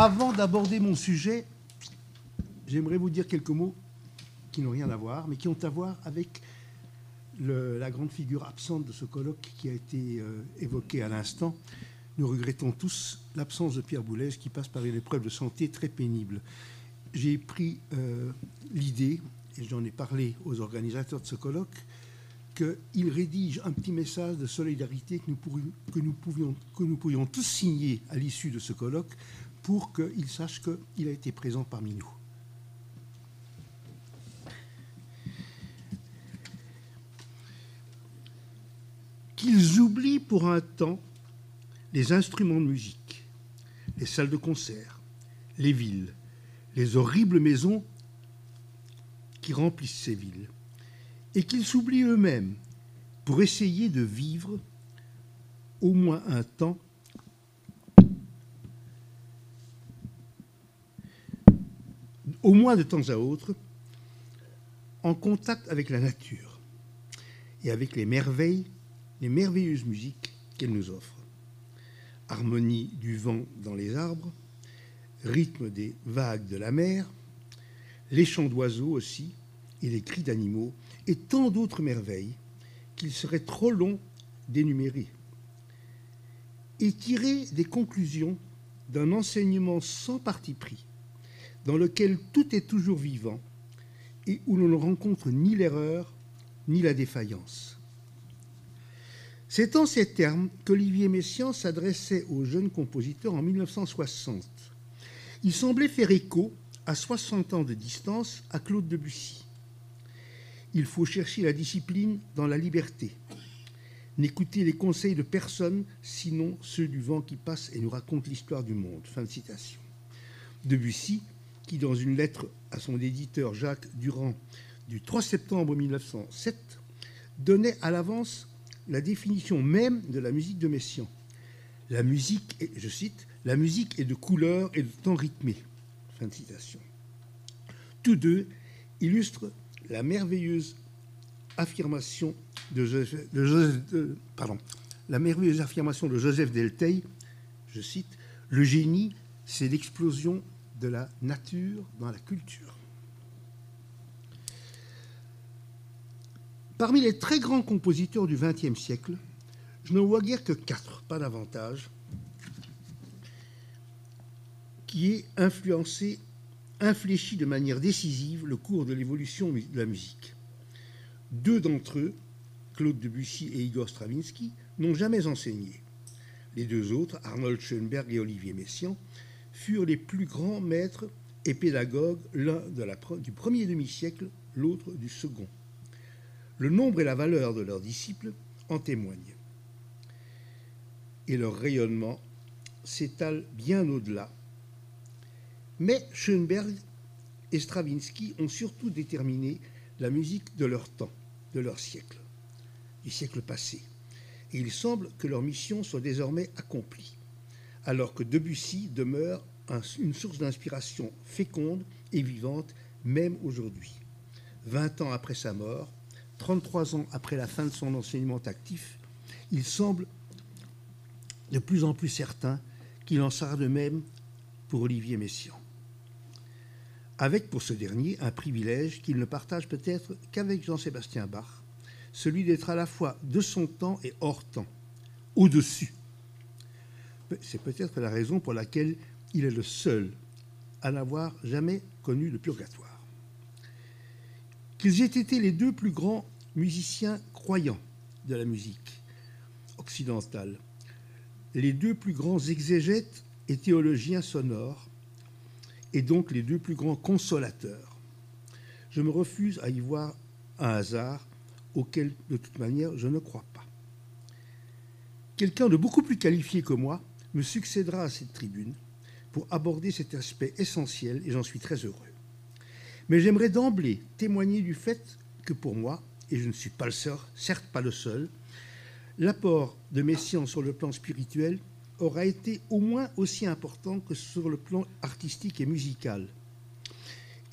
Avant d'aborder mon sujet, j'aimerais vous dire quelques mots qui n'ont rien à voir, mais qui ont à voir avec la grande figure absente de ce colloque qui a été euh, évoqué à l'instant. Nous regrettons tous l'absence de Pierre Boulez qui passe par une épreuve de santé très pénible. J'ai pris euh, l'idée, et j'en ai parlé aux organisateurs de ce colloque, qu'il rédige un petit message de solidarité que nous, pouvions, que nous pourrions tous signer à l'issue de ce colloque pour qu'il sache qu'il a été présent parmi nous. Qu'ils oublient pour un temps les instruments de musique, les salles de concert, les villes, les horribles maisons qui remplissent ces villes, et qu'ils s'oublient eux-mêmes pour essayer de vivre au moins un temps au moins de temps à autre, en contact avec la nature et avec les merveilles, les merveilleuses musiques qu'elle nous offre. Harmonie du vent dans les arbres, rythme des vagues de la mer, les chants d'oiseaux aussi, et les cris d'animaux, et tant d'autres merveilles qu'il serait trop long d'énumérer. Et tirer des conclusions d'un enseignement sans parti pris, dans lequel tout est toujours vivant et où l'on ne rencontre ni l'erreur ni la défaillance. C'est en ces termes qu'Olivier Messiaen s'adressait aux jeunes compositeurs en 1960. Il semblait faire écho, à 60 ans de distance, à Claude Debussy. Il faut chercher la discipline dans la liberté. N'écouter les conseils de personne, sinon ceux du vent qui passe et nous raconte l'histoire du monde. Fin de citation. Debussy, qui dans une lettre à son éditeur Jacques Durand du 3 septembre 1907, donnait à l'avance la définition même de la musique de Messiaen. La musique, est, je cite, la musique est de couleur et de temps rythmé. Fin de citation. Tous deux illustrent la merveilleuse affirmation de Joseph, pardon, la merveilleuse affirmation de Joseph Delteil, je cite, le génie, c'est l'explosion de la nature dans la culture. Parmi les très grands compositeurs du XXe siècle, je ne vois guère que quatre, pas davantage, qui aient influencé infléchi de manière décisive le cours de l'évolution de la musique. Deux d'entre eux, Claude Debussy et Igor Stravinsky, n'ont jamais enseigné. Les deux autres, Arnold Schoenberg et Olivier Messiaen, furent les plus grands maîtres et pédagogues, l'un du premier demi-siècle, l'autre du second. Le nombre et la valeur de leurs disciples en témoignent. Et leur rayonnement s'étale bien au-delà mais Schoenberg et Stravinsky ont surtout déterminé la musique de leur temps, de leur siècle, du siècle passé. Et il semble que leur mission soit désormais accomplie, alors que Debussy demeure une source d'inspiration féconde et vivante même aujourd'hui. 20 ans après sa mort, 33 ans après la fin de son enseignement actif, il semble de plus en plus certain qu'il en sera de même pour Olivier Messiaen avec pour ce dernier un privilège qu'il ne partage peut-être qu'avec Jean-Sébastien Bach, celui d'être à la fois de son temps et hors temps, au-dessus. C'est peut-être la raison pour laquelle il est le seul à n'avoir jamais connu le purgatoire. Qu'ils aient été les deux plus grands musiciens croyants de la musique occidentale, les deux plus grands exégètes et théologiens sonores, et donc les deux plus grands consolateurs. Je me refuse à y voir un hasard auquel, de toute manière, je ne crois pas. Quelqu'un de beaucoup plus qualifié que moi me succédera à cette tribune pour aborder cet aspect essentiel et j'en suis très heureux. Mais j'aimerais d'emblée témoigner du fait que pour moi, et je ne suis pas le seul, certes pas le seul, l'apport de mes sciences sur le plan spirituel aura été au moins aussi important que sur le plan artistique et musical.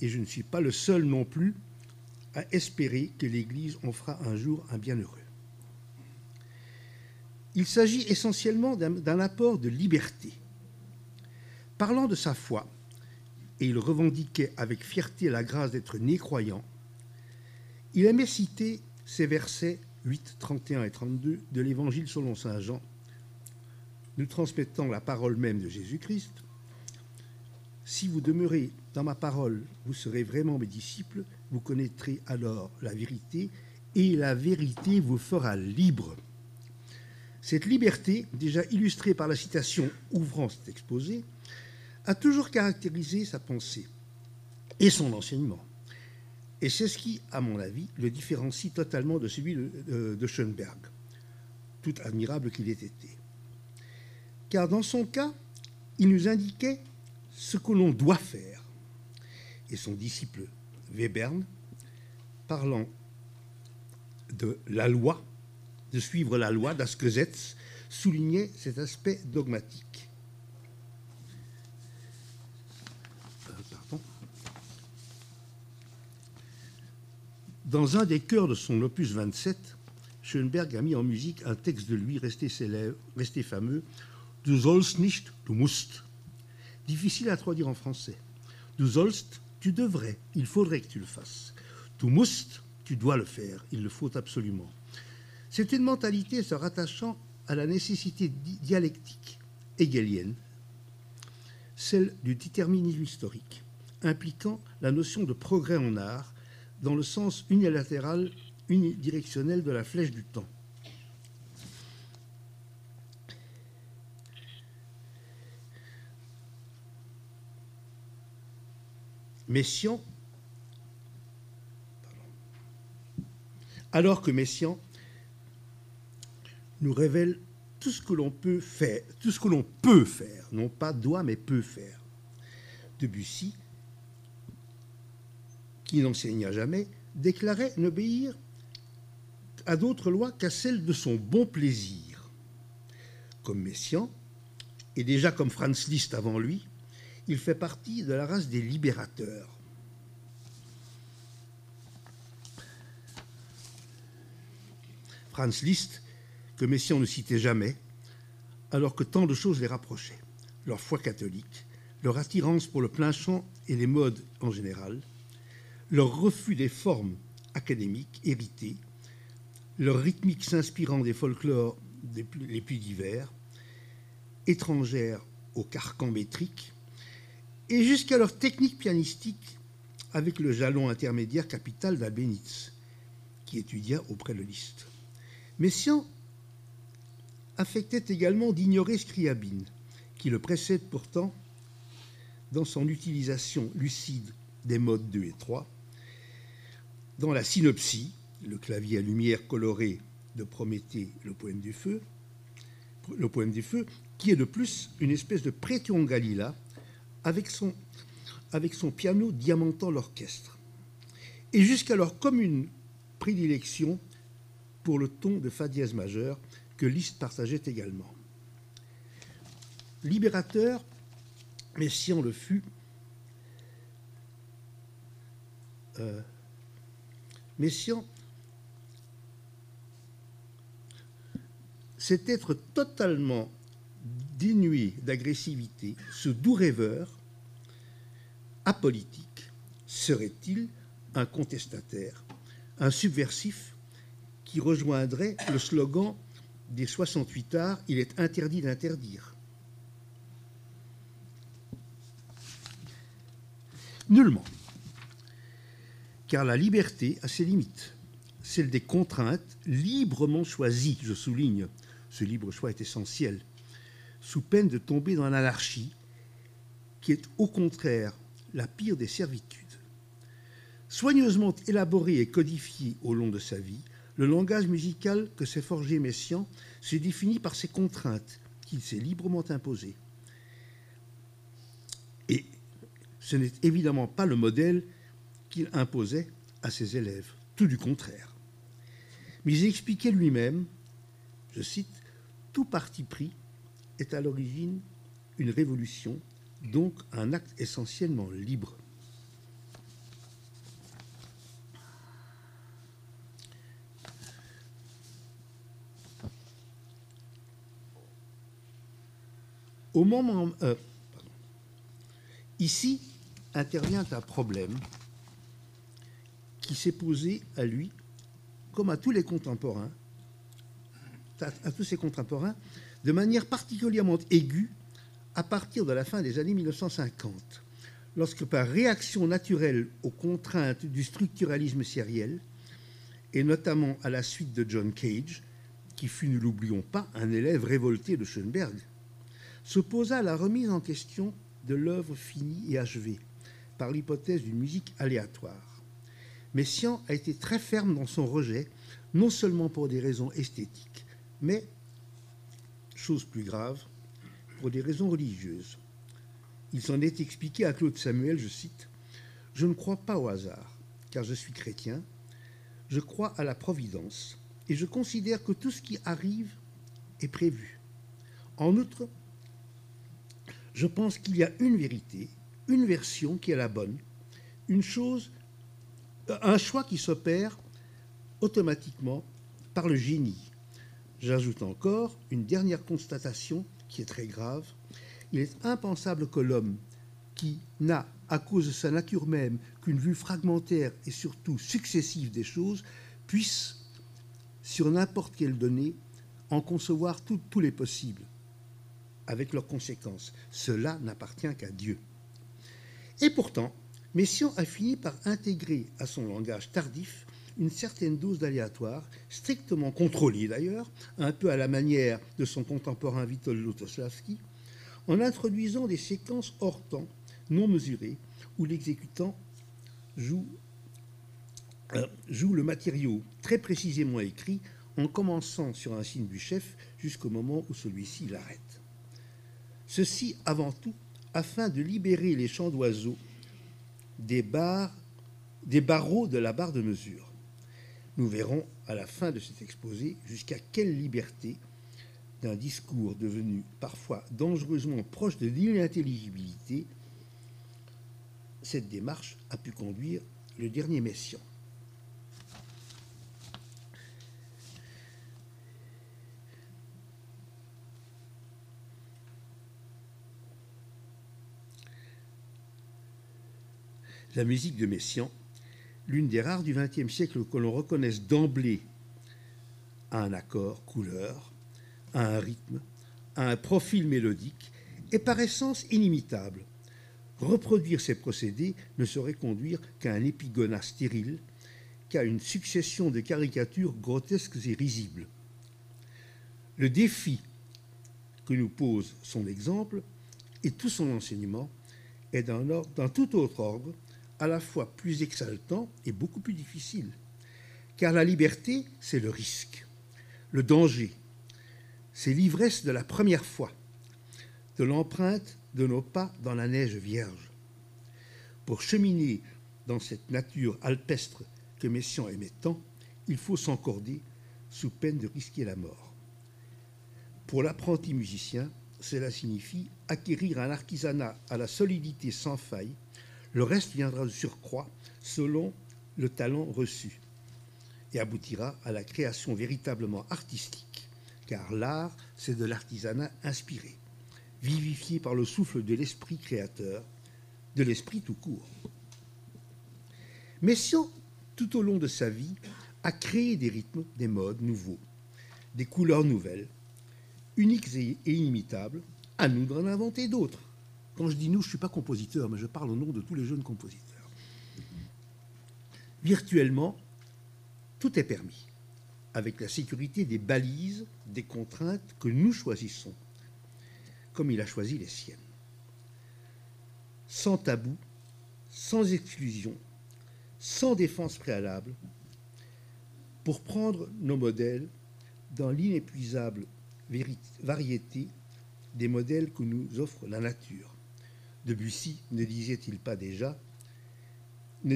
Et je ne suis pas le seul non plus à espérer que l'Église en fera un jour un bienheureux. Il s'agit essentiellement d'un apport de liberté. Parlant de sa foi, et il revendiquait avec fierté la grâce d'être né croyant, il aimait citer ces versets 8, 31 et 32 de l'Évangile selon Saint Jean, nous transmettant la parole même de Jésus-Christ. Si vous demeurez dans ma parole, vous serez vraiment mes disciples, vous connaîtrez alors la vérité, et la vérité vous fera libre. Cette liberté, déjà illustrée par la citation ouvrant cet exposé, a toujours caractérisé sa pensée et son enseignement. Et c'est ce qui, à mon avis, le différencie totalement de celui de, Schoenberg, tout admirable qu'il ait été. Car dans son cas, il nous indiquait ce que l'on doit faire. Et son disciple Webern, parlant de la loi, de suivre la loi d'Askezetz, soulignait cet aspect dogmatique. Euh, Dans un des chœurs de son opus 27, Schoenberg a mis en musique un texte de lui resté célèbre, resté fameux, Du sollst nicht, du musst. Difficile à traduire en français. Du sollst, tu devrais, il faudrait que tu le fasses. Du musst, tu dois le faire, il le faut absolument. C'est une mentalité se rattachant à la nécessité dialectique hegelienne, celle du déterminisme historique, impliquant la notion de progrès en art dans le sens unilatéral, unidirectionnel de la flèche du temps. Messian, alors que Messian nous révèle tout ce que l'on peut faire, tout ce que l'on peut faire, non pas doit, mais peut faire. Debussy, qui n'enseigna jamais, déclarait n'obéir à d'autres lois qu'à celles de son bon plaisir. Comme Messiaen, et déjà comme Franz Liszt avant lui, il fait partie de la race des libérateurs. Franz Liszt que Messiaen ne citait jamais, alors que tant de choses les rapprochaient. Leur foi catholique, leur attirance pour le plein chant et les modes en général, leur refus des formes académiques héritées, leur rythmique s'inspirant des folklores les plus divers, étrangères au carcan métrique, et jusqu'à leur technique pianistique avec le jalon intermédiaire capital d'Albenitz, qui étudia auprès de Liszt. Messiaen affectait également d'ignorer Scriabine, qui le précède pourtant dans son utilisation lucide des modes 2 et 3, dans la synopsie, le clavier à lumière colorée de Prométhée, le poème du feu, le poème du feu, qui est de plus une espèce de prétion Galila avec son, piano diamantant l'orchestre, et jusqu'à leur commune prédilection pour le ton de fa dièse majeur que Liszt partageait également. Libérateur, Messiaen le fut, euh, Messiaen, c'est être totalement dénué d'agressivité, ce doux rêveur, apolitique, serait-il un contestataire, un subversif qui rejoindrait le slogan des 68 arts, il est interdit d'interdire. Nullement. Car la liberté a ses limites, celle des contraintes librement choisies, je souligne, ce libre choix est essentiel, sous peine de tomber dans l'anarchie, qui est au contraire la pire des servitudes. Soigneusement élaboré et codifié au long de sa vie, le langage musical que s'est forgé Messiaen se définit par ses contraintes qu'il s'est librement imposées. Et ce n'est évidemment pas le modèle qu'il imposait à ses élèves, tout du contraire. Mais il expliquait lui-même, je cite, Tout parti pris est à l'origine une révolution, donc un acte essentiellement libre. Au moment, euh, Ici intervient un problème qui s'est posé à lui, comme à tous les contemporains, à tous ses contemporains, de manière particulièrement aiguë à partir de la fin des années 1950, lorsque par réaction naturelle aux contraintes du structuralisme sériel, et notamment à la suite de John Cage, qui fut, ne l'oublions pas, un élève révolté de Schoenberg, se posa la remise en question de l'œuvre finie et achevée par l'hypothèse d'une musique aléatoire. Messiaen a été très ferme dans son rejet, non seulement pour des raisons esthétiques, mais, chose plus grave, pour des raisons religieuses. Il s'en est expliqué à Claude Samuel, je cite, Je ne crois pas au hasard, car je suis chrétien, je crois à la providence, et je considère que tout ce qui arrive est prévu. En outre, je pense qu'il y a une vérité, une version qui est la bonne, une chose, un choix qui s'opère automatiquement par le génie. J'ajoute encore une dernière constatation qui est très grave. Il est impensable que l'homme, qui n'a, à cause de sa nature même, qu'une vue fragmentaire et surtout successive des choses, puisse, sur n'importe quelle donnée, en concevoir tous les possibles, avec leurs conséquences. Cela n'appartient qu'à Dieu. Et pourtant, Messiaen a fini par intégrer à son langage tardif une certaine dose d'aléatoire, strictement contrôlée d'ailleurs, un peu à la manière de son contemporain Witold Lutosławski, en introduisant des séquences hors temps, non mesurées, où l'exécutant joue, euh, joue le matériau très précisément écrit en commençant sur un signe du chef jusqu'au moment où celui-ci l'arrête. Ceci avant tout afin de libérer les chants d'oiseaux des barreaux de la barre de mesure. Nous verrons à la fin de cet exposé jusqu'à quelle liberté d'un discours devenu parfois dangereusement proche de l'inintelligibilité cette démarche a pu conduire le dernier Messian. La musique de Messian l'une des rares du XXe siècle que l'on reconnaisse d'emblée à un accord, couleur, à un rythme, à un profil mélodique, est par essence inimitable. Reproduire ces procédés ne saurait conduire qu'à un épigonat stérile, qu'à une succession de caricatures grotesques et risibles. Le défi que nous pose son exemple et tout son enseignement est d'un tout autre ordre à la fois plus exaltant et beaucoup plus difficile. Car la liberté, c'est le risque, le danger, c'est l'ivresse de la première fois, de l'empreinte de nos pas dans la neige vierge. Pour cheminer dans cette nature alpestre que Messiaen aimait tant, il faut s'encorder sous peine de risquer la mort. Pour l'apprenti musicien, cela signifie acquérir un artisanat à la solidité sans faille le reste viendra de surcroît selon le talent reçu et aboutira à la création véritablement artistique, car l'art, c'est de l'artisanat inspiré, vivifié par le souffle de l'esprit créateur, de l'esprit tout court. Messiaen, tout au long de sa vie, a créé des rythmes, des modes nouveaux, des couleurs nouvelles, uniques et inimitables, à nous d'en inventer d'autres. Quand je dis nous, je ne suis pas compositeur, mais je parle au nom de tous les jeunes compositeurs. Virtuellement, tout est permis, avec la sécurité des balises, des contraintes que nous choisissons, comme il a choisi les siennes. Sans tabou, sans exclusion, sans défense préalable, pour prendre nos modèles dans l'inépuisable variété des modèles que nous offre la nature. Debussy ne disait-il pas déjà ne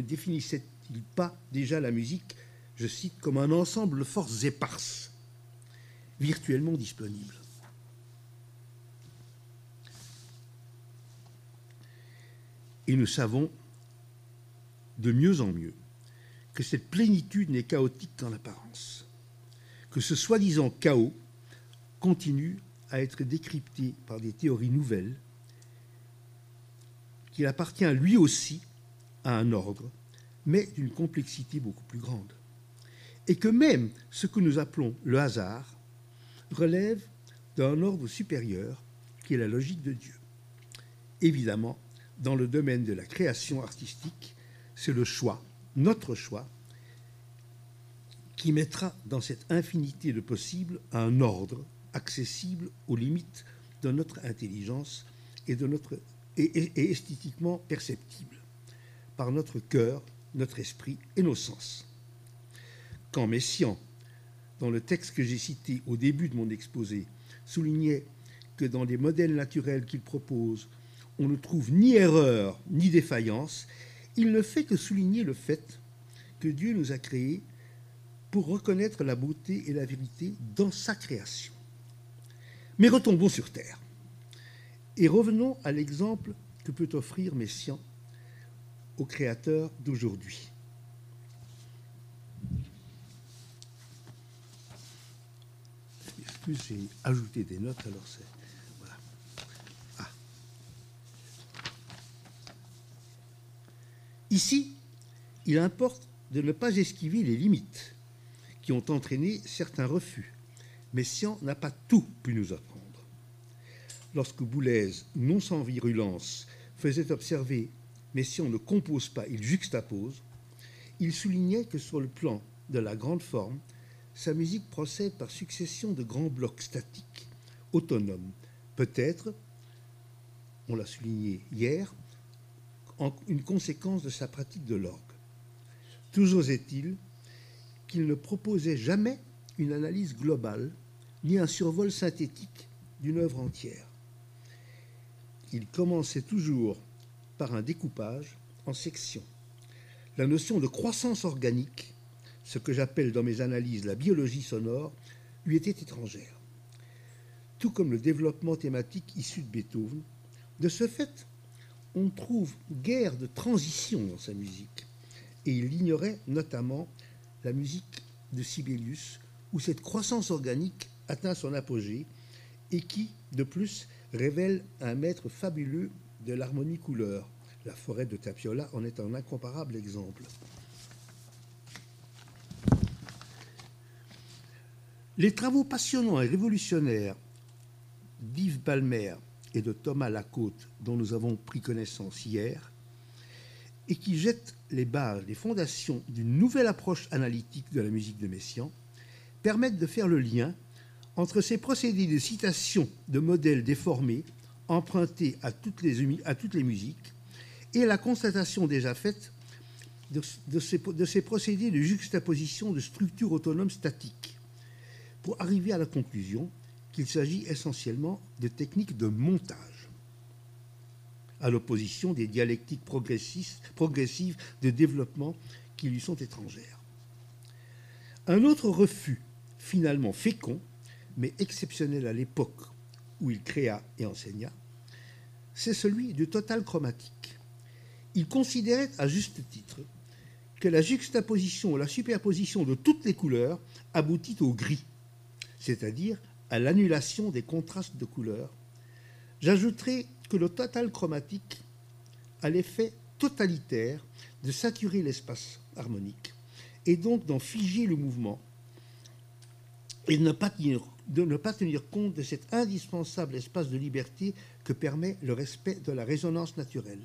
définissait-il pas déjà la musique, je cite, comme un ensemble de forces éparses, virtuellement disponibles? Et nous savons de mieux en mieux que cette plénitude n'est chaotique qu'en apparence que ce soi-disant chaos continue à être décrypté par des théories nouvelles, qu'il appartient lui aussi à un ordre, mais d'une complexité beaucoup plus grande. Et que même ce que nous appelons le hasard relève d'un ordre supérieur qui est la logique de Dieu. Évidemment, dans le domaine de la création artistique, c'est le choix, notre choix, qui mettra dans cette infinité de possibles un ordre accessible aux limites de notre intelligence et, esthétiquement perceptible par notre cœur, notre esprit et nos sens. Quand Messiaen, dans le texte que j'ai cité au début de mon exposé, soulignait que dans les modèles naturels qu'il propose, on ne trouve ni erreur ni défaillance, il ne fait que souligner le fait que Dieu nous a créés pour reconnaître la beauté et la vérité dans sa création. Mais retombons sur Terre et revenons à l'exemple que peut offrir Messiaen au Créateur d'aujourd'hui. Excuse, j'ai ajouté des notes, alors c'est. Voilà. Ah. Ici, il importe de ne pas esquiver les limites qui ont entraîné certains refus. Messiaen n'a pas tout pu nous apprendre lorsque Boulez, non sans virulence, faisait observer mais si ne compose pas, il juxtapose, il soulignait que sur le plan de la grande forme, sa musique procède par succession de grands blocs statiques, autonomes, peut-être, on l'a souligné hier, une conséquence de sa pratique de l'orgue. Toujours est-il qu'il ne proposait jamais une analyse globale, ni un survol synthétique d'une œuvre entière il commençait toujours par un découpage en sections. La notion de croissance organique, ce que j'appelle dans mes analyses la biologie sonore, lui était étrangère. Tout comme le développement thématique issu de Beethoven, de ce fait, on trouve guère de transition dans sa musique. Et il ignorait notamment la musique de Sibelius, où cette croissance organique atteint son apogée et qui, de plus, révèle un maître fabuleux de l'harmonie couleur. La forêt de Tapiola en est un incomparable exemple. Les travaux passionnants et révolutionnaires d'Yves Balmer et de Thomas Lacôte, dont nous avons pris connaissance hier, et qui jettent les bases, les fondations d'une nouvelle approche analytique de la musique de Messiaen, permettent de faire le lien entre ces procédés de citation de modèles déformés empruntés à toutes les, musiques et la constatation déjà faite de ces procédés de juxtaposition de structures autonomes statiques. Pour arriver à la conclusion qu'il s'agit essentiellement de techniques de montage, à l'opposition des dialectiques progressives de développement qui lui sont étrangères. Un autre refus, finalement fécond, mais exceptionnel à l'époque où il créa et enseigna, c'est celui du total chromatique. Il considérait à juste titre que la juxtaposition ou la superposition de toutes les couleurs aboutit au gris, c'est-à-dire à, l'annulation des contrastes de couleurs. J'ajouterai que le total chromatique a l'effet totalitaire de saturer l'espace harmonique et donc d'en figer le mouvement et de ne pas tenir de ne pas tenir compte de cet indispensable espace de liberté que permet le respect de la résonance naturelle.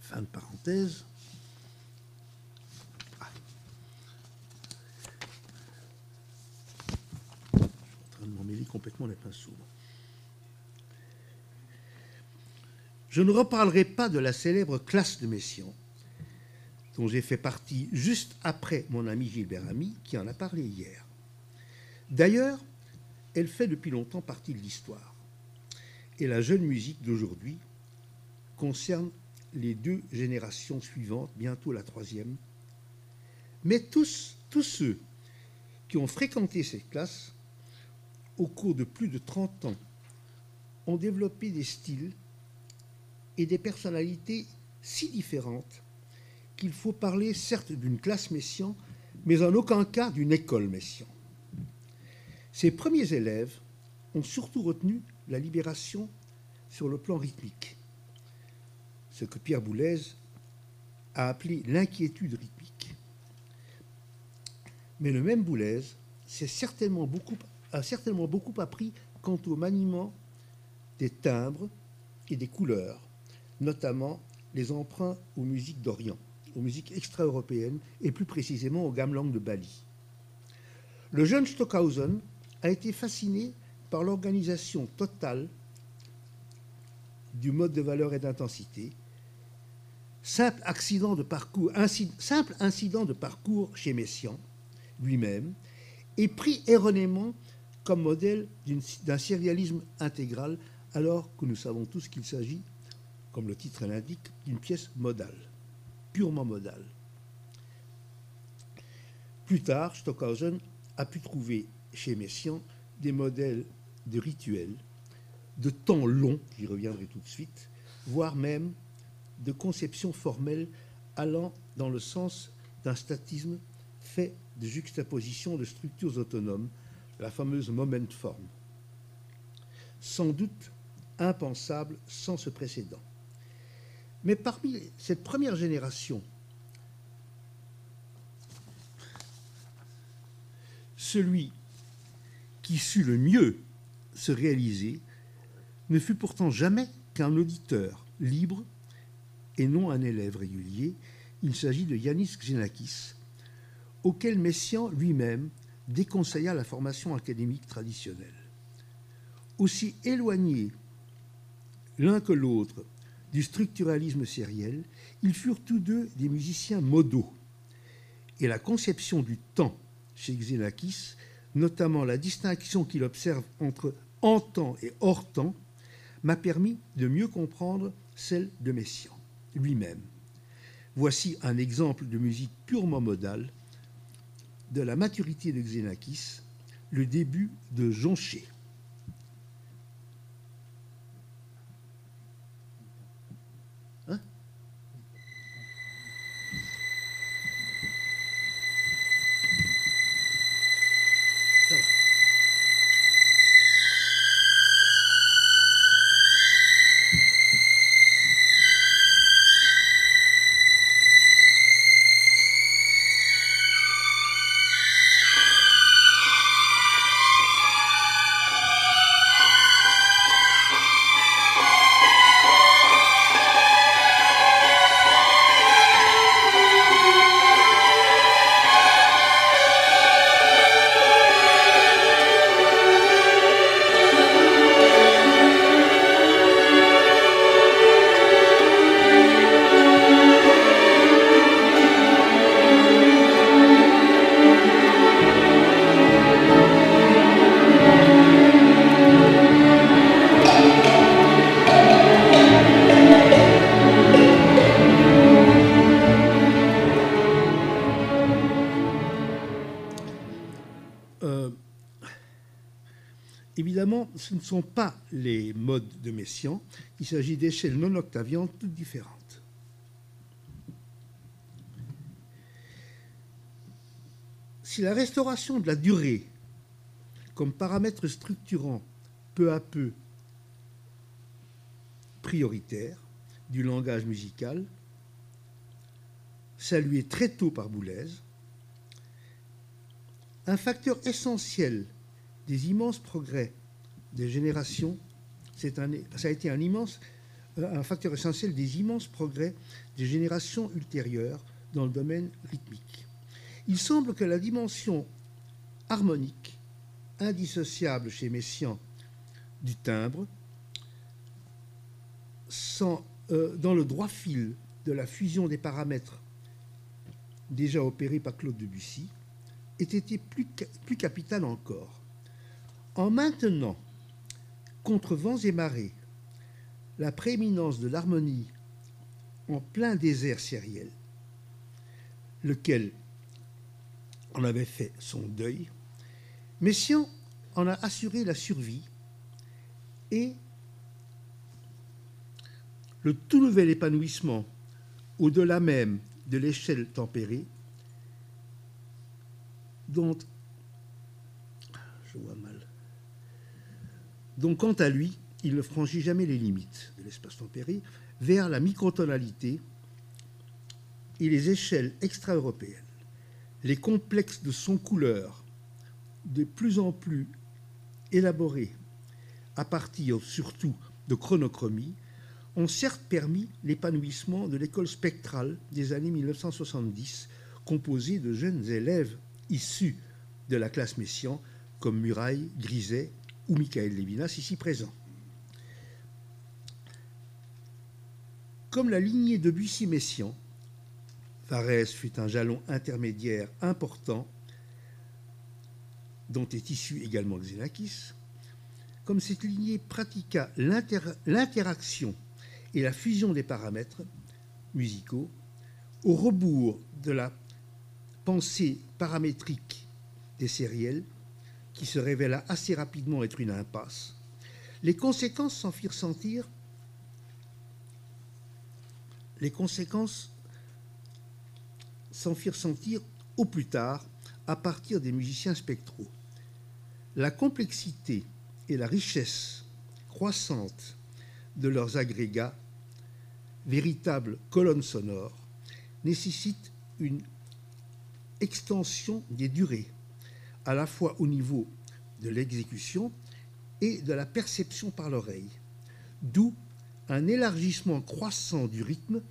Fin de parenthèse. Ah. Je suis complètement les pinceaux. Je ne reparlerai pas de la célèbre classe de Messiaen, dont j'ai fait partie juste après mon ami Gilbert Ami, qui en a parlé hier. D'ailleurs, elle fait depuis longtemps partie de l'histoire. Et la jeune musique d'aujourd'hui concerne les deux générations suivantes, bientôt la troisième. Mais tous, tous ceux qui ont fréquenté cette classe au cours de plus de 30 ans ont développé des styles et des personnalités si différentes qu'il faut parler certes d'une classe messian, mais en aucun cas d'une école messian. Ses premiers élèves ont surtout retenu la libération sur le plan rythmique, ce que Pierre Boulez a appelé l'inquiétude rythmique. Mais le même Boulez certainement beaucoup, a certainement beaucoup appris quant au maniement des timbres et des couleurs, notamment les emprunts aux musiques d'Orient, aux musiques extra-européennes et plus précisément au gamelan de Bali. Le jeune Stockhausen a été fasciné par l'organisation totale du mode de valeur et d'intensité, simple accident de parcours, simple incident de parcours chez Messiaen lui-même, et pris erronément comme modèle d'un sérialisme intégral, alors que nous savons tous qu'il s'agit, comme le titre l'indique, d'une pièce modale, purement modale. Plus tard, Stockhausen a pu trouver chez Messiaen des modèles de rituels, de temps long, j'y reviendrai tout de suite, voire même de conceptions formelles allant dans le sens d'un statisme fait de juxtaposition de structures autonomes, la fameuse moment form. Sans doute impensable sans ce précédent. Mais parmi cette première génération, celui qui sut le mieux se réaliser ne fut pourtant jamais qu'un auditeur libre et non un élève régulier. Il s'agit de Yanis Xenakis, auquel Messiaen lui-même déconseilla la formation académique traditionnelle. Aussi éloignés l'un que l'autre du structuralisme sériel, ils furent tous deux des musiciens modaux. Et la conception du temps chez Xenakis, notamment la distinction qu'il observe entre en temps et hors temps, m'a permis de mieux comprendre celle de Messiaen lui-même. Voici un exemple de musique purement modale de la maturité de Xenakis, le début de Jonché. Ce ne sont pas les modes de Messiaen, il s'agit d'échelles non octaviantes toutes différentes. Si la restauration de la durée comme paramètre structurant peu à peu prioritaire du langage musical, salué très tôt par Boulez, un facteur essentiel des immenses progrès des générations, un, ça a été euh, un facteur essentiel des immenses progrès des générations ultérieures dans le domaine rythmique. Il semble que la dimension harmonique, indissociable chez Messiaen du timbre, euh, dans le droit fil de la fusion des paramètres déjà opérée par Claude Debussy, ait été plus, plus capitale encore. En maintenant contre vents et marées, la prééminence de l'harmonie en plein désert sériel, lequel en avait fait son deuil, Messiaen en a assuré la survie et le tout nouvel épanouissement, au-delà même de l'échelle tempérée, dont je vois mal. Donc, quant à lui, il ne franchit jamais les limites de l'espace tempéré vers la microtonalité et les échelles extra-européennes. Les complexes de son couleur, de plus en plus élaborés à partir surtout de chronochromie, ont certes permis l'épanouissement de l'école spectrale des années 1970, composée de jeunes élèves issus de la classe Messian, comme Muraille, Griset ou Michael Levinas, ici présents. Comme la lignée de Bussy-Messian, Varese fut un jalon intermédiaire important dont est issu également Xenakis, comme cette lignée pratiqua l'interaction et la fusion des paramètres musicaux au rebours de la pensée paramétrique des sériels, qui se révéla assez rapidement être une impasse, les conséquences s'en firent sentir. Les conséquences s'en firent sentir au plus tard à partir des musiciens spectraux. La complexité et la richesse croissante de leurs agrégats, véritables colonnes sonores, nécessitent une extension des durées, à la fois au niveau de l'exécution et de la perception par l'oreille, d'où un élargissement croissant du rythme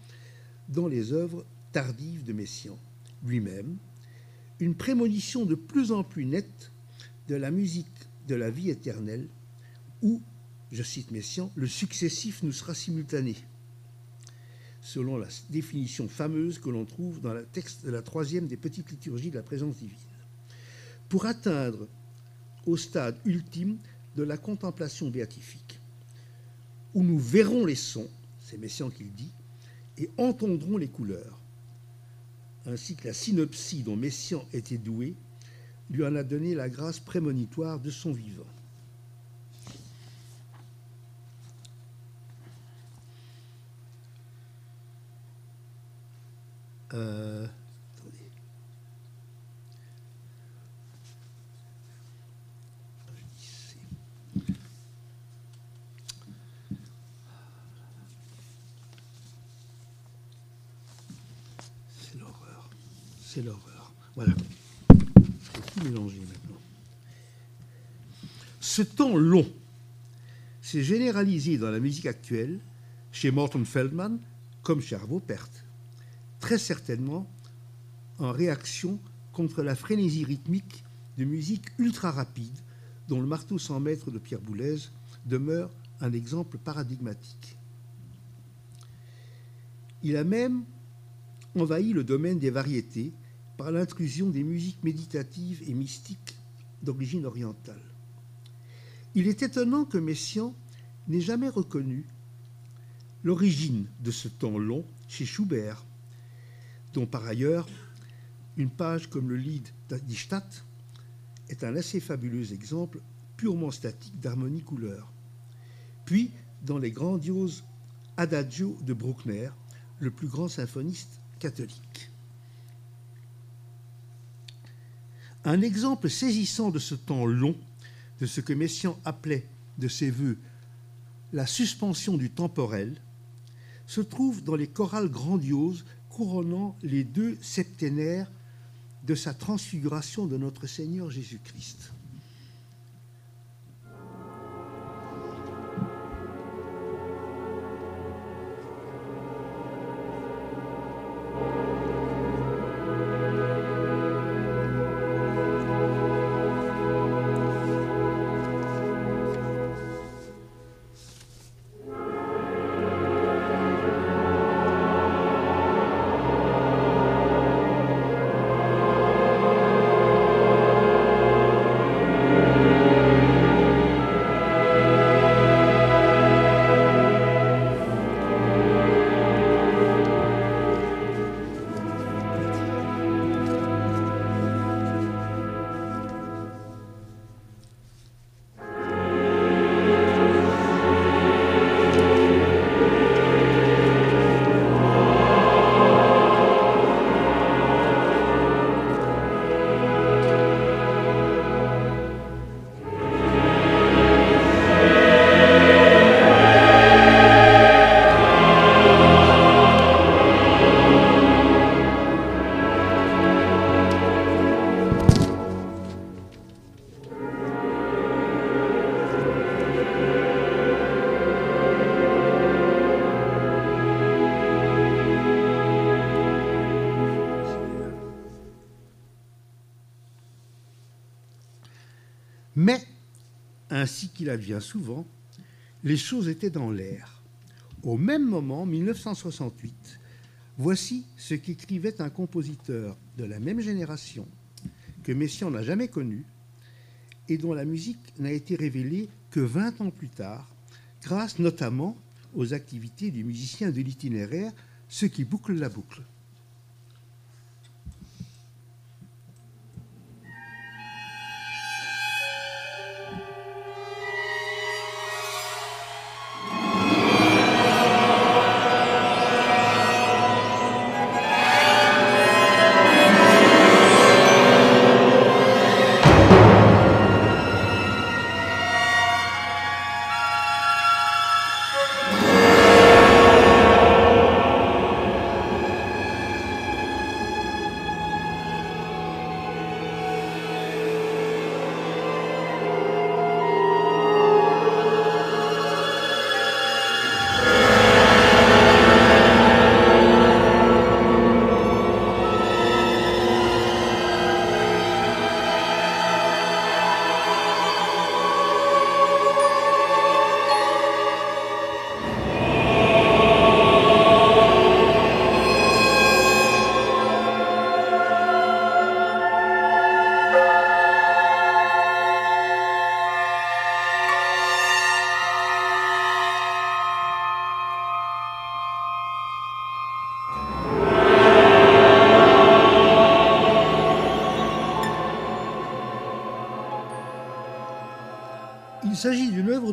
dans les œuvres tardives de Messiaen lui-même, une prémonition de plus en plus nette de la musique de la vie éternelle, où, je cite Messiaen, le successif nous sera simultané, selon la définition fameuse que l'on trouve dans le texte de la troisième des petites liturgies de la présence divine, pour atteindre au stade ultime de la contemplation béatifique, où nous verrons les sons, c'est Messiaen qui le dit, et entendrons les couleurs, ainsi que la synopsie dont Messiaen était doué, lui en a donné la grâce prémonitoire de son vivant. Euh, C'est l'horreur. L'horreur. Voilà. tout mélanger maintenant. Ce temps long s'est généralisé dans la musique actuelle, chez Morton Feldman comme chez Arvo Pärt très certainement en réaction contre la frénésie rythmique de musique ultra rapide dont le marteau sans mètres de Pierre Boulez demeure un exemple paradigmatique. Il a même envahi le domaine des variétés par l'intrusion des musiques méditatives et mystiques d'origine orientale. Il est étonnant que Messiaen n'ait jamais reconnu l'origine de ce temps long chez Schubert, dont par ailleurs une page comme le Lied d'Adistadt est un assez fabuleux exemple purement statique d'harmonie couleur. Puis, dans les grandioses Adagio de Bruckner, le plus grand symphoniste catholique. Un exemple saisissant de ce temps long, de ce que Messiaen appelait de ses voeux la suspension du temporel, se trouve dans les chorales grandioses couronnant les deux septénaires de sa transfiguration de notre Seigneur Jésus-Christ. Qu'il advient souvent, les choses étaient dans l'air. Au même moment, 1968, voici ce qu'écrivait un compositeur de la même génération que Messiaen n'a jamais connu et dont la musique n'a été révélée que 20 ans plus tard, grâce notamment aux activités du musicien de l'itinéraire, ce qui boucle la boucle.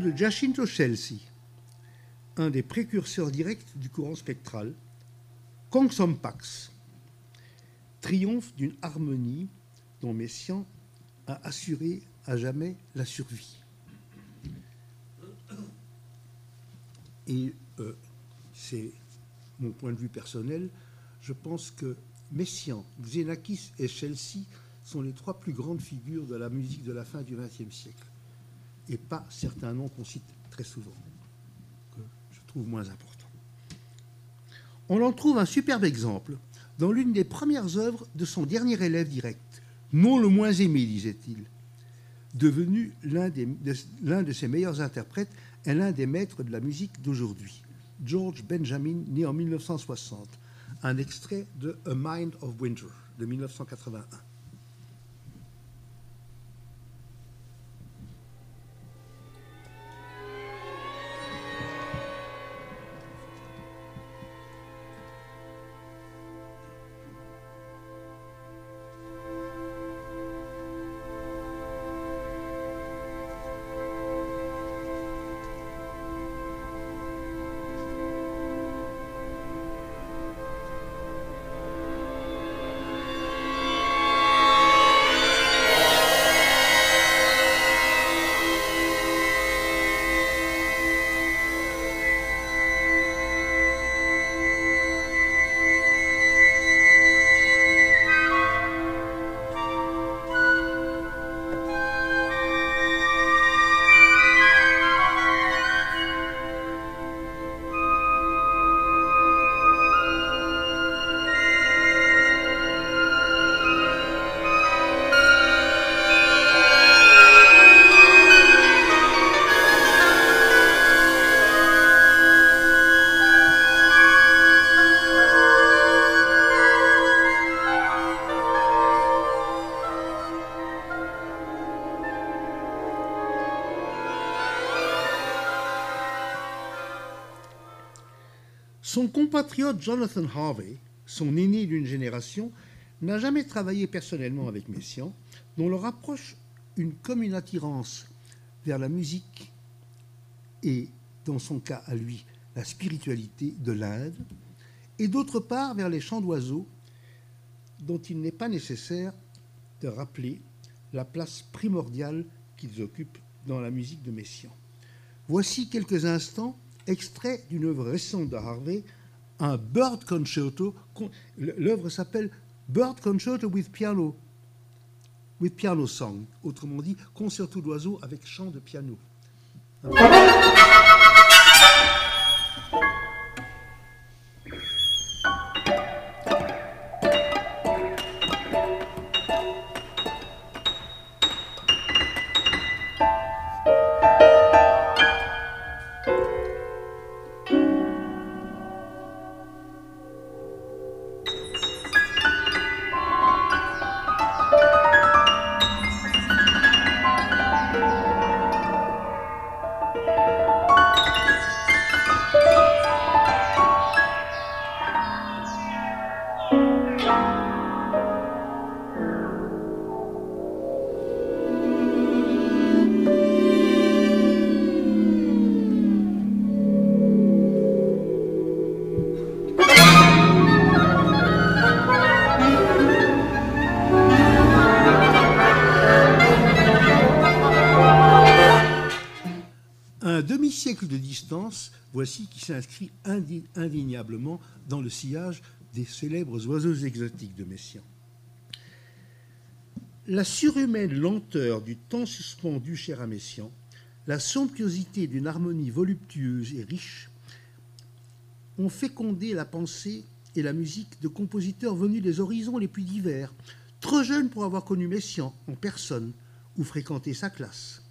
De Giacinto Chelsea, un des précurseurs directs du courant spectral, Kong Pax, triomphe d'une harmonie dont Messiaen a assuré à jamais la survie. Et euh, c'est mon point de vue personnel, je pense que Messiaen, Xenakis et Chelsea sont les trois plus grandes figures de la musique de la fin du XXe siècle et pas certains noms qu'on cite très souvent, que je trouve moins importants. On en trouve un superbe exemple dans l'une des premières œuvres de son dernier élève direct, non le moins aimé, disait-il, devenu l'un de, ses meilleurs interprètes et l'un des maîtres de la musique d'aujourd'hui, George Benjamin, né en 1960, un extrait de A Mind of Winter de 1981. Son compatriote Jonathan Harvey, son aîné d'une génération, n'a jamais travaillé personnellement avec Messiaen, dont le rapproche une commune attirance vers la musique et, dans son cas à lui, la spiritualité de l'Inde, et d'autre part vers les chants d'oiseaux, dont il n'est pas nécessaire de rappeler la place primordiale qu'ils occupent dans la musique de Messiaen. Voici quelques instants extrait d'une œuvre récente de Harvey, un Bird Concerto. L'œuvre s'appelle Bird Concerto with Piano, with Piano Song, autrement dit, concerto d'oiseaux avec chant de piano. Voici qui s'inscrit indéniablement dans le sillage des célèbres oiseaux exotiques de Messiaen. La surhumaine lenteur du temps suspendu cher à Messiaen, la somptuosité d'une harmonie voluptueuse et riche ont fécondé la pensée et la musique de compositeurs venus des horizons les plus divers, trop jeunes pour avoir connu Messiaen en personne ou fréquenté sa classe.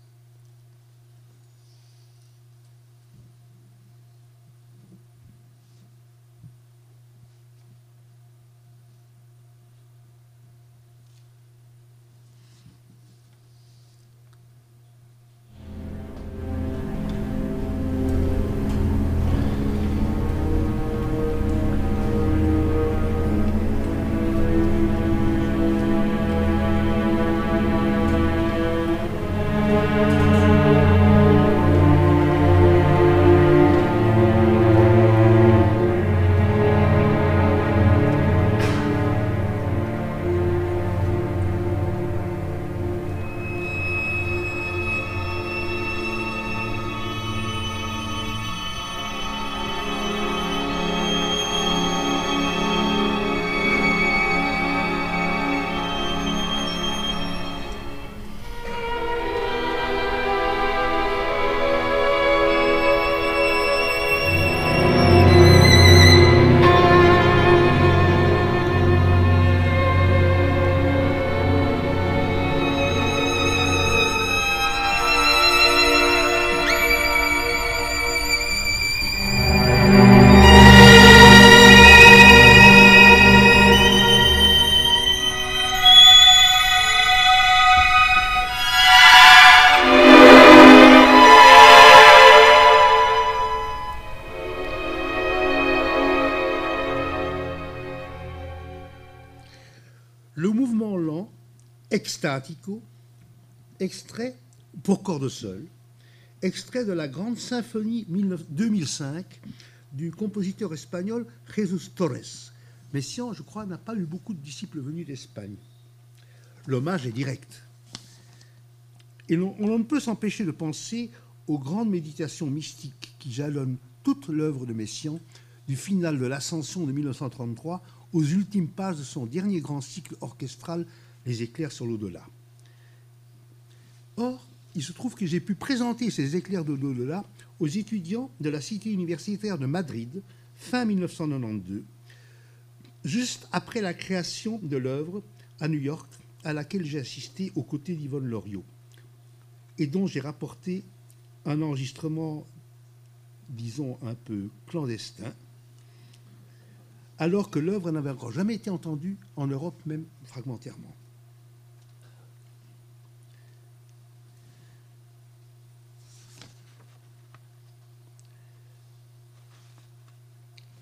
Extatico, extrait pour cordes seules, extrait de la grande symphonie 2005 du compositeur espagnol Jesus Torres. Messiaen, je crois, n'a pas eu beaucoup de disciples venus d'Espagne. L'hommage est direct. Et on, ne peut s'empêcher de penser aux grandes méditations mystiques qui jalonnent toute l'œuvre de Messiaen, du final de l'Ascension de 1933 aux ultimes pages de son dernier grand cycle orchestral les éclairs sur l'au-delà. Or, il se trouve que j'ai pu présenter ces éclairs de l'au-delà aux étudiants de la Cité universitaire de Madrid, fin 1992, juste après la création de l'œuvre à New York, à laquelle j'ai assisté aux côtés d'Yvonne Loriot, et dont j'ai rapporté un enregistrement, disons, un peu clandestin, alors que l'œuvre n'avait encore jamais été entendue en Europe, même fragmentairement.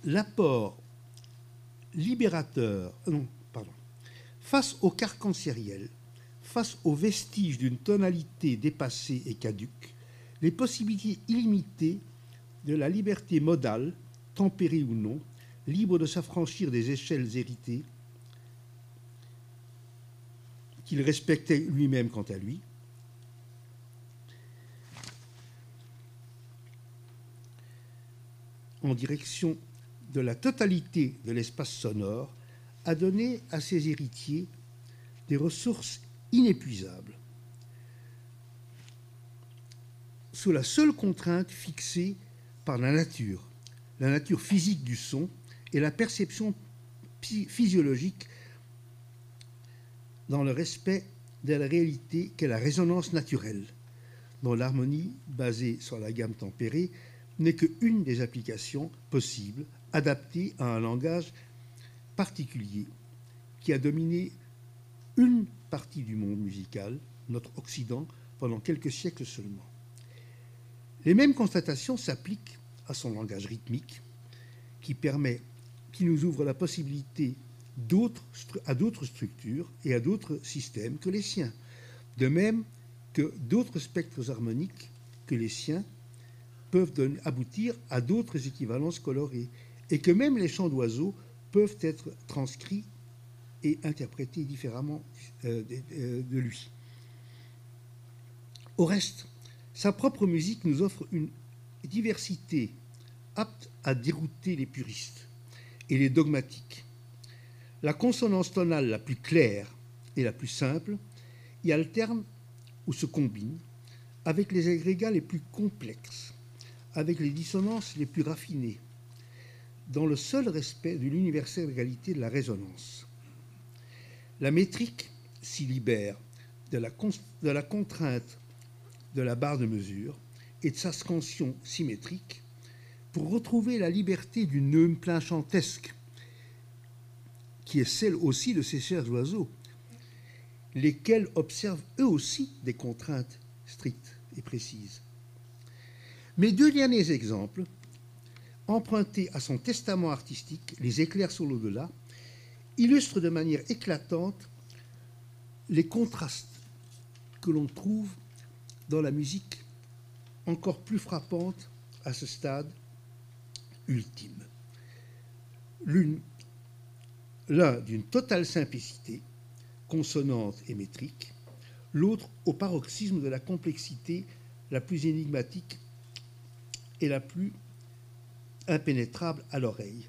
L'apport libérateur, euh, non, pardon, face au carcan sériel, face aux vestiges d'une tonalité dépassée et caduque, les possibilités illimitées de la liberté modale, tempérée ou non, libre de s'affranchir des échelles héritées, qu'il respectait lui-même quant à lui, en direction de la totalité de l'espace sonore a donné à ses héritiers des ressources inépuisables, sous la seule contrainte fixée par la nature, la nature physique du son et la perception physiologique dans le respect de la réalité qu'est la résonance naturelle, dont l'harmonie basée sur la gamme tempérée n'est qu'une des applications possibles adapté à un langage particulier qui a dominé une partie du monde musical, notre Occident, pendant quelques siècles seulement. Les mêmes constatations s'appliquent à son langage rythmique, qui permet, qui nous ouvre la possibilité à d'autres structures et à d'autres systèmes que les siens, de même que d'autres spectres harmoniques que les siens peuvent aboutir à d'autres équivalences colorées et que même les chants d'oiseaux peuvent être transcrits et interprétés différemment euh, euh, de lui. Au reste, sa propre musique nous offre une diversité apte à dérouter les puristes et les dogmatiques. La consonance tonale la plus claire et la plus simple y alterne ou se combine avec les agrégats les plus complexes, avec les dissonances les plus raffinées, dans le seul respect de l'universalité de la résonance. La métrique s'y libère de la, de la contrainte de la barre de mesure et de sa scansion symétrique pour retrouver la liberté du neume plein chantesque, qui est celle aussi de ces chers oiseaux, lesquels observent eux aussi des contraintes strictes et précises. Mes deux derniers exemples, empruntés à son testament artistique, Les éclairs sur l'au-delà, illustrent de manière éclatante les contrastes que l'on trouve dans la musique encore plus frappante à ce stade ultime. L'une, l'un d'une totale simplicité, consonante et métrique, l'autre au paroxysme de la complexité la plus énigmatique et la plus impénétrable à l'oreille.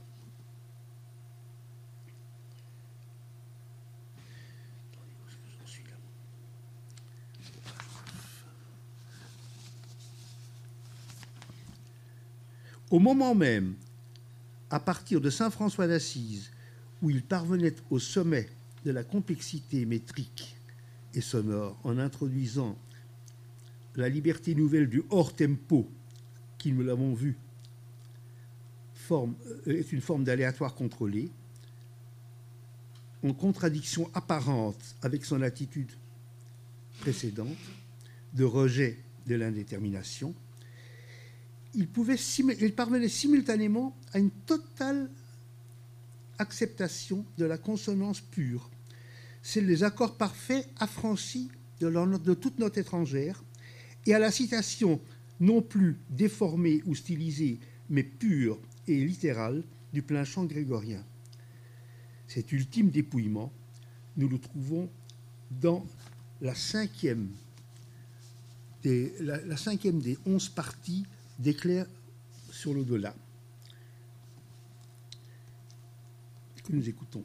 Au moment même, à partir de Saint François d'Assise, où il parvenait au sommet de la complexité métrique et sonore en introduisant la liberté nouvelle du hors tempo, qui, nous l'avons vu, forme, euh, est une forme d'aléatoire contrôlé, en contradiction apparente avec son attitude précédente de rejet de l'indétermination, il, parvenait simultanément à une totale acceptation de la consonance pure, celle des accords parfaits affranchis de toute note étrangère, et à la citation non plus déformée ou stylisée, mais pure et littérale du plein chant grégorien. Cet ultime dépouillement, nous le trouvons dans la cinquième des, onze parties d'éclairs sur l'au-delà que nous écoutons.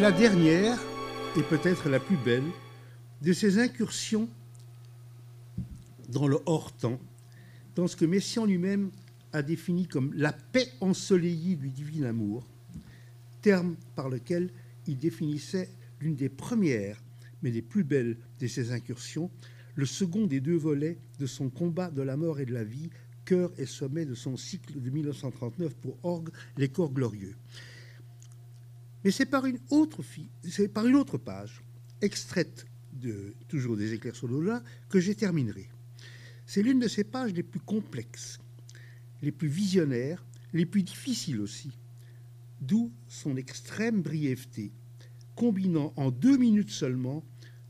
La dernière, et peut-être la plus belle, de ces incursions dans le hors-temps, dans ce que Messiaen lui-même a défini comme la paix ensoleillée du divin amour, terme par lequel il définissait l'une des premières, mais des plus belles de ces incursions, le second des deux volets de son combat de la mort et de la vie, cœur et sommet de son cycle de 1939 pour orgue, Les corps glorieux. Mais c'est par une autre, page, extraite de toujours des éclairs sur l'au-delà, que j'ai terminerai. C'est l'une de ces pages les plus complexes, les plus visionnaires, les plus difficiles aussi, d'où son extrême brièveté, combinant en deux minutes seulement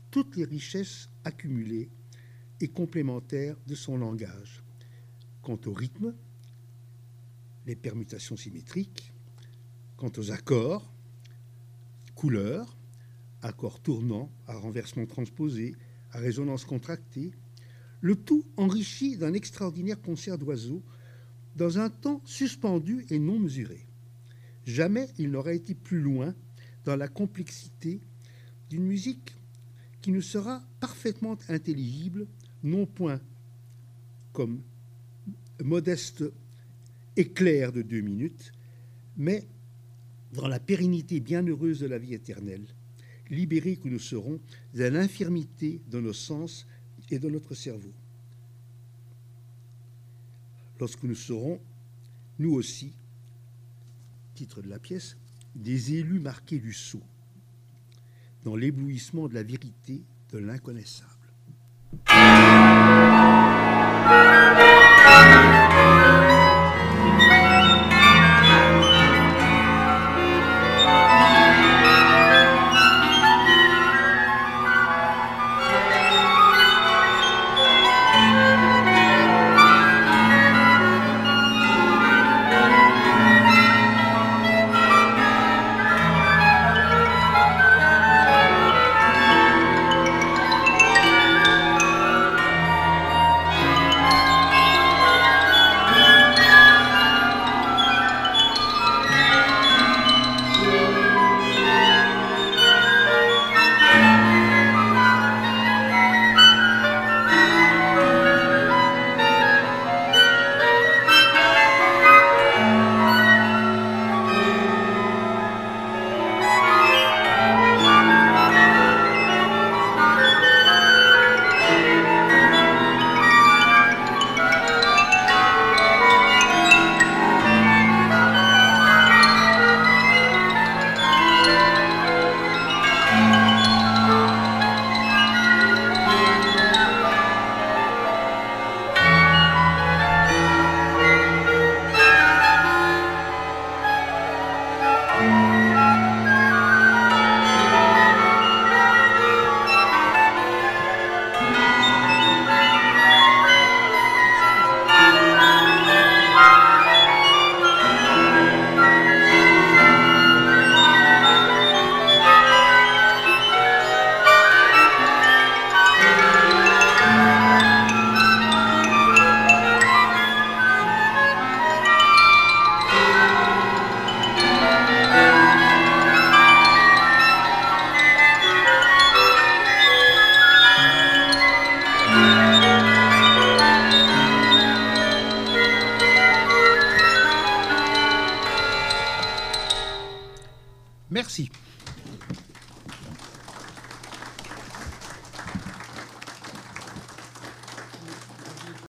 toutes les richesses accumulées et complémentaires de son langage. Quant au rythme, les permutations symétriques, quant aux accords, couleurs, accords tournants à renversement transposé, à résonance contractée, le tout enrichi d'un extraordinaire concert d'oiseaux dans un temps suspendu et non mesuré. Jamais il n'aurait été plus loin dans la complexité d'une musique qui nous sera parfaitement intelligible, non point comme modeste éclair de deux minutes, mais dans la pérennité bienheureuse de la vie éternelle, libérés que nous serons de l'infirmité de nos sens et de notre cerveau. Lorsque nous serons, nous aussi, titre de la pièce, des élus marqués du sceau, dans l'éblouissement de la vérité de l'inconnaissable.